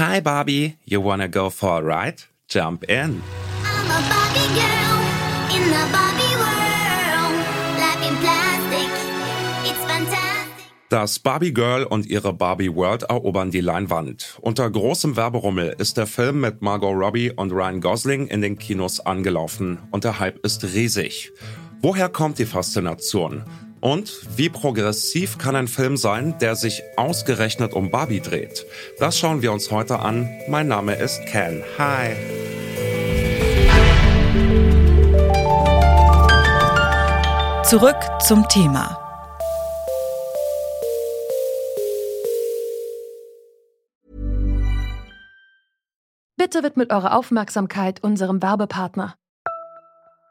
Hi Barbie, you wanna go for a ride? Jump in. I'm a Barbie girl in the Barbie world. Life in plastic, it's fantastic. Das Barbie Girl und ihre Barbie World erobern die Leinwand. Unter großem Werberummel ist der Film mit Margot Robbie und Ryan Gosling in den Kinos angelaufen und der Hype ist riesig. Woher kommt die Faszination? Und wie progressiv kann ein Film sein, der sich ausgerechnet um Barbie dreht? Das schauen wir uns heute an. Mein Name ist Ken. Hi. Zurück zum Thema. Bitte widmet eure Aufmerksamkeit unserem Werbepartner.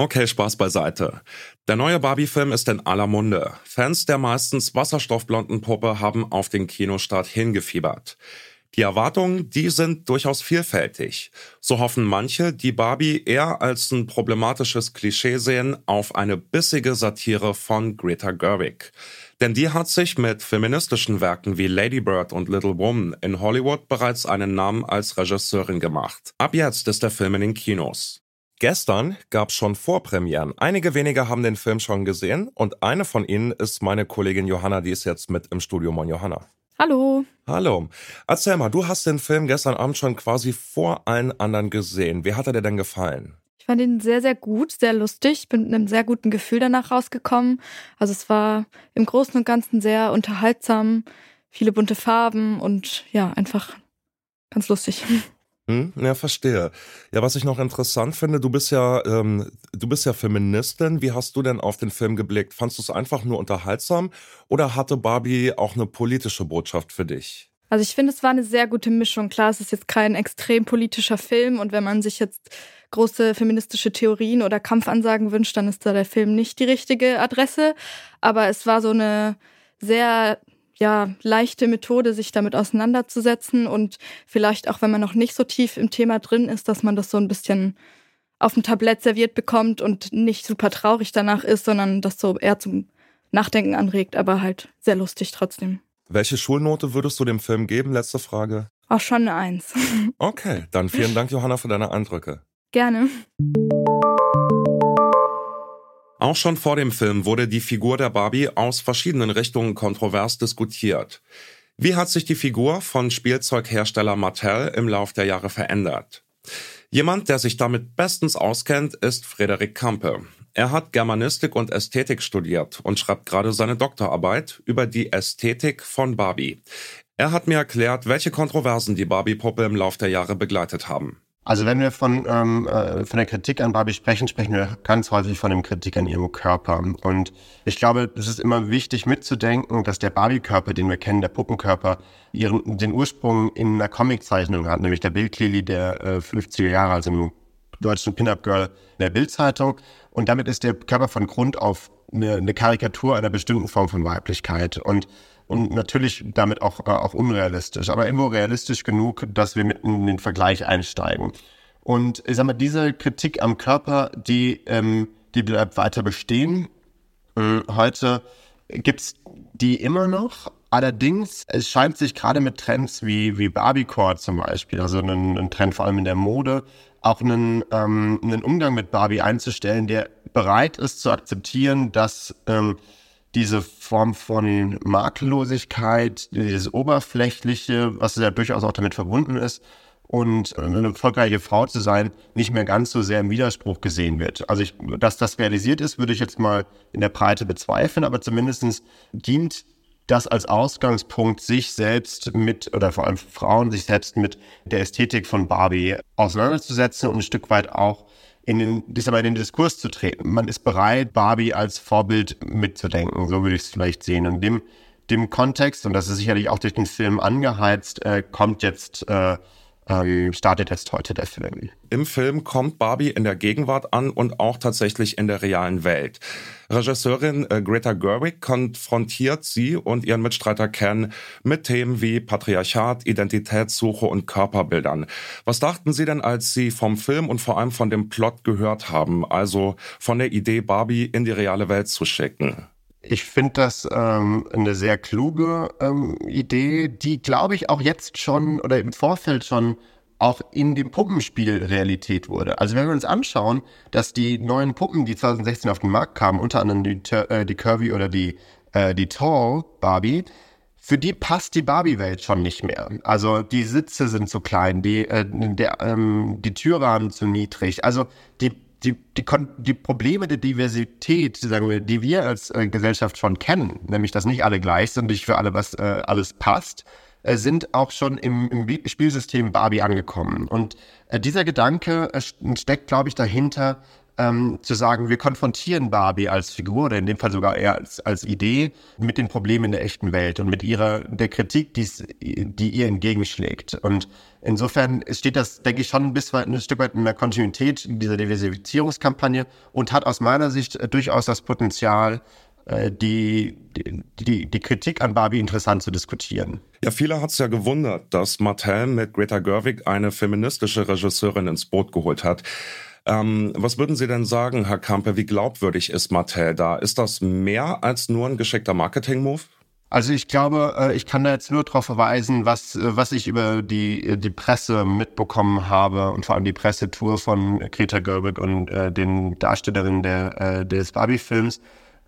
Okay, Spaß beiseite. Der neue Barbie-Film ist in aller Munde. Fans der meistens wasserstoffblonden Puppe haben auf den Kinostart hingefiebert. Die Erwartungen, die sind durchaus vielfältig. So hoffen manche, die Barbie eher als ein problematisches Klischee sehen auf eine bissige Satire von Greta Gerwig. Denn die hat sich mit feministischen Werken wie Lady Bird und Little Woman in Hollywood bereits einen Namen als Regisseurin gemacht. Ab jetzt ist der Film in den Kinos. Gestern gab's schon Vorpremieren. Einige wenige haben den Film schon gesehen und eine von ihnen ist meine Kollegin Johanna, die ist jetzt mit im Studio. Moin Johanna. Hallo. Hallo. Erzähl mal, du hast den Film gestern Abend schon quasi vor allen anderen gesehen. Wie hat er dir denn gefallen? Ich fand ihn sehr, sehr gut, sehr lustig. Bin mit einem sehr guten Gefühl danach rausgekommen. Also es war im Großen und Ganzen sehr unterhaltsam, viele bunte Farben und ja, einfach ganz lustig. Hm? Ja, verstehe. Ja, was ich noch interessant finde, du bist ja, ähm, du bist ja Feministin. Wie hast du denn auf den Film geblickt? Fandst du es einfach nur unterhaltsam oder hatte Barbie auch eine politische Botschaft für dich? Also ich finde, es war eine sehr gute Mischung. Klar, es ist jetzt kein extrem politischer Film und wenn man sich jetzt große feministische Theorien oder Kampfansagen wünscht, dann ist da der Film nicht die richtige Adresse. Aber es war so eine sehr ja, leichte Methode, sich damit auseinanderzusetzen und vielleicht auch, wenn man noch nicht so tief im Thema drin ist, dass man das so ein bisschen auf dem Tablett serviert bekommt und nicht super traurig danach ist, sondern das so eher zum Nachdenken anregt, aber halt sehr lustig trotzdem. Welche Schulnote würdest du dem Film geben? Letzte Frage. Auch schon eine Eins. Okay, dann vielen Dank, Johanna, für deine Eindrücke. Gerne. Auch schon vor dem Film wurde die Figur der Barbie aus verschiedenen Richtungen kontrovers diskutiert. Wie hat sich die Figur von Spielzeughersteller Mattel im Lauf der Jahre verändert? Jemand, der sich damit bestens auskennt, ist Frederik Kampe. Er hat Germanistik und Ästhetik studiert und schreibt gerade seine Doktorarbeit über die Ästhetik von Barbie. Er hat mir erklärt, welche Kontroversen die Barbie-Puppe im Lauf der Jahre begleitet haben. Also wenn wir von, ähm, äh, von der Kritik an Barbie sprechen, sprechen wir ganz häufig von dem Kritik an ihrem Körper. Und ich glaube, es ist immer wichtig mitzudenken, dass der Barbie-Körper, den wir kennen, der Puppenkörper, ihren, den Ursprung in einer Comiczeichnung hat, nämlich der Bildlili der äh, 50er Jahre, also im deutschen Pin-Up-Girl der Bildzeitung. Und damit ist der Körper von Grund auf eine, eine Karikatur einer bestimmten Form von Weiblichkeit. Und und natürlich damit auch, äh, auch unrealistisch, aber irgendwo realistisch genug, dass wir mit in den Vergleich einsteigen. Und ich sag mal, diese Kritik am Körper, die, ähm, die bleibt weiter bestehen. Ähm, heute gibt's die immer noch. Allerdings, es scheint sich gerade mit Trends wie, wie Barbiecore zum Beispiel, also ein, ein Trend vor allem in der Mode, auch einen, ähm, einen Umgang mit Barbie einzustellen, der bereit ist zu akzeptieren, dass ähm, diese Form von Makellosigkeit, dieses Oberflächliche, was ja durchaus auch damit verbunden ist, und eine erfolgreiche Frau zu sein, nicht mehr ganz so sehr im Widerspruch gesehen wird. Also ich, dass das realisiert ist, würde ich jetzt mal in der Breite bezweifeln, aber zumindest dient das als Ausgangspunkt, sich selbst mit, oder vor allem Frauen, sich selbst mit der Ästhetik von Barbie auseinanderzusetzen und ein Stück weit auch in den, ich sag mal, in den Diskurs zu treten. Man ist bereit, Barbie als Vorbild mitzudenken, so würde ich es vielleicht sehen. Und dem dem Kontext, und das ist sicherlich auch durch den Film angeheizt, äh, kommt jetzt, äh, ähm, startet jetzt heute der Film. Im Film kommt Barbie in der Gegenwart an und auch tatsächlich in der realen Welt. Regisseurin äh, Greta Gerwig konfrontiert sie und ihren Mitstreiter Ken mit Themen wie Patriarchat, Identitätssuche und Körperbildern. Was dachten Sie denn, als Sie vom Film und vor allem von dem Plot gehört haben, also von der Idee, Barbie in die reale Welt zu schicken? Ich finde das ähm, eine sehr kluge ähm, Idee, die, glaube ich, auch jetzt schon oder im Vorfeld schon auch in dem Puppenspiel Realität wurde. Also wenn wir uns anschauen, dass die neuen Puppen, die 2016 auf den Markt kamen, unter anderem die, äh, die Curvy oder die, äh, die Tall Barbie, für die passt die Barbie-Welt schon nicht mehr. Also die Sitze sind zu klein, die, äh, der, ähm, die Türrahmen zu niedrig. Also die die, die, die Probleme der Diversität, sagen wir, die wir als äh, Gesellschaft schon kennen, nämlich dass nicht alle gleich sind, nicht für alle was äh, alles passt, äh, sind auch schon im, im Spielsystem Barbie angekommen. Und äh, dieser Gedanke äh, steckt, glaube ich, dahinter, ähm, zu sagen, wir konfrontieren Barbie als Figur oder in dem Fall sogar eher als, als Idee mit den Problemen der echten Welt und mit ihrer der Kritik, die's, die ihr entgegenschlägt. Und insofern steht das, denke ich, schon ein, bisschen, ein Stück weit in der Kontinuität dieser Diversifizierungskampagne und hat aus meiner Sicht äh, durchaus das Potenzial, äh, die, die, die Kritik an Barbie interessant zu diskutieren. Ja, viele hat es ja gewundert, dass Mattel mit Greta Gerwig eine feministische Regisseurin ins Boot geholt hat. Ähm, was würden Sie denn sagen, Herr Kampe, wie glaubwürdig ist Mattel da? Ist das mehr als nur ein geschickter Marketing-Move? Also ich glaube, äh, ich kann da jetzt nur darauf verweisen, was, äh, was ich über die, die Presse mitbekommen habe und vor allem die Pressetour von Greta Gerwig und äh, den Darstellerinnen der, äh, des Barbie-Films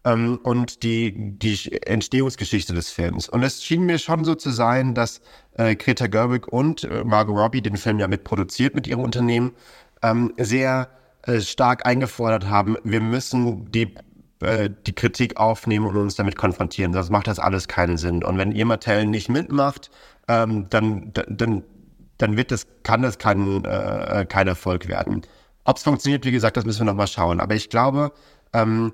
ähm, und die, die Entstehungsgeschichte des Films. Und es schien mir schon so zu sein, dass äh, Greta Gerwig und äh, Margot Robbie den Film ja mitproduziert mit ihrem Unternehmen, ähm, sehr äh, stark eingefordert haben, wir müssen die äh, die Kritik aufnehmen und uns damit konfrontieren. Sonst macht das alles keinen Sinn. Und wenn ihr Mattel nicht mitmacht, ähm, dann, dann, dann wird das, kann das kein, äh, kein Erfolg werden. Ob es funktioniert, wie gesagt, das müssen wir nochmal schauen. Aber ich glaube, ähm,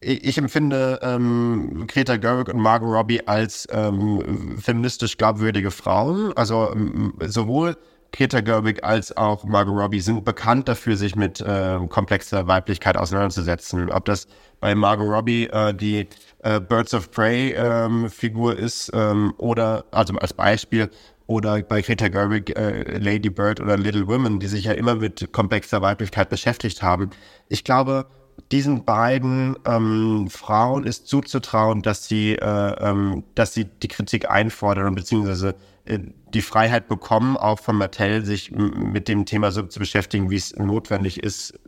ich, empfinde ähm, Greta Gerwig und Margot Robbie als ähm, feministisch glaubwürdige Frauen. Also ähm, sowohl Greta Gerwig als auch Margot Robbie sind bekannt dafür, sich mit äh, komplexer Weiblichkeit auseinanderzusetzen. Ob das bei Margot Robbie äh, die äh, Birds of Prey ähm, Figur ist ähm, oder, also als Beispiel, oder bei Greta Gerwig äh, Lady Bird oder Little Women, die sich ja immer mit komplexer Weiblichkeit beschäftigt haben. Ich glaube, diesen beiden ähm, Frauen ist zuzutrauen, dass sie, äh, ähm, dass sie die Kritik einfordern beziehungsweise äh, die Freiheit bekommen, auch von Mattel, sich mit dem Thema so zu beschäftigen, wie es notwendig ist,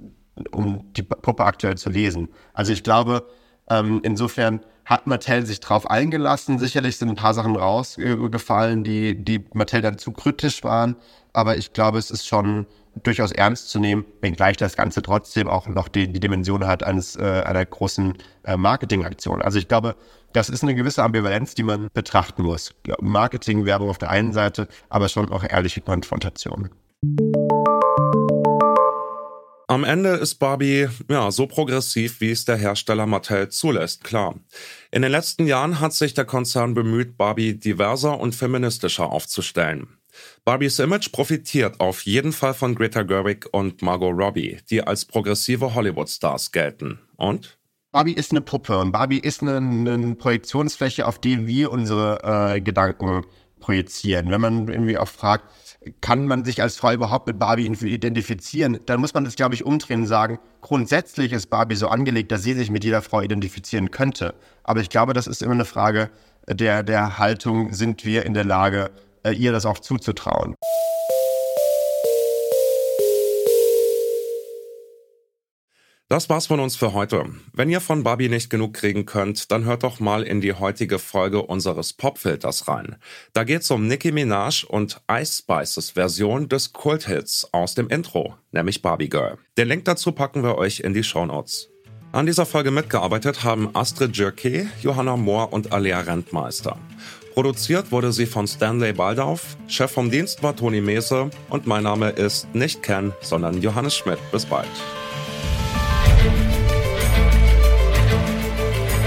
um die Puppe aktuell zu lesen. Also ich glaube, ähm, insofern hat Mattel sich drauf eingelassen. Sicherlich sind ein paar Sachen rausgefallen, die, die Mattel dann zu kritisch waren. Aber ich glaube, es ist schon durchaus ernst zu nehmen, wenngleich das Ganze trotzdem auch noch die, die Dimension hat eines äh, einer großen äh, Marketingaktion. Also ich glaube, das ist eine gewisse Ambivalenz, die man betrachten muss. Marketing, Werbung auf der einen Seite, aber schon auch ehrliche Konfrontation. Am Ende ist Barbie ja so progressiv, wie es der Hersteller Mattel zulässt, klar. In den letzten Jahren hat sich der Konzern bemüht, Barbie diverser und feministischer aufzustellen. Barbies Image profitiert auf jeden Fall von Greta Gerwig und Margot Robbie, die als progressive Hollywood-Stars gelten. Und? Barbie ist eine Puppe und Barbie ist eine, eine Projektionsfläche, auf die wir unsere äh, Gedanken projizieren. Wenn man irgendwie auch fragt, kann man sich als Frau überhaupt mit Barbie identifizieren, dann muss man das, glaube ich, umdrehen und sagen, grundsätzlich ist Barbie so angelegt, dass sie sich mit jeder Frau identifizieren könnte. Aber ich glaube, das ist immer eine Frage der, der Haltung, sind wir in der Lage, äh, ihr das auch zuzutrauen. Das war's von uns für heute. Wenn ihr von Barbie nicht genug kriegen könnt, dann hört doch mal in die heutige Folge unseres Popfilters rein. Da geht's um Nicki Minaj und Ice Spices Version des Kulthits aus dem Intro, nämlich Barbie Girl. Den Link dazu packen wir euch in die Shownotes. An dieser Folge mitgearbeitet haben Astrid Jerke, Johanna Mohr und Alea Rentmeister. Produziert wurde sie von Stanley Baldauf, Chef vom Dienst war Toni Mese und mein Name ist nicht Ken, sondern Johannes Schmidt. Bis bald.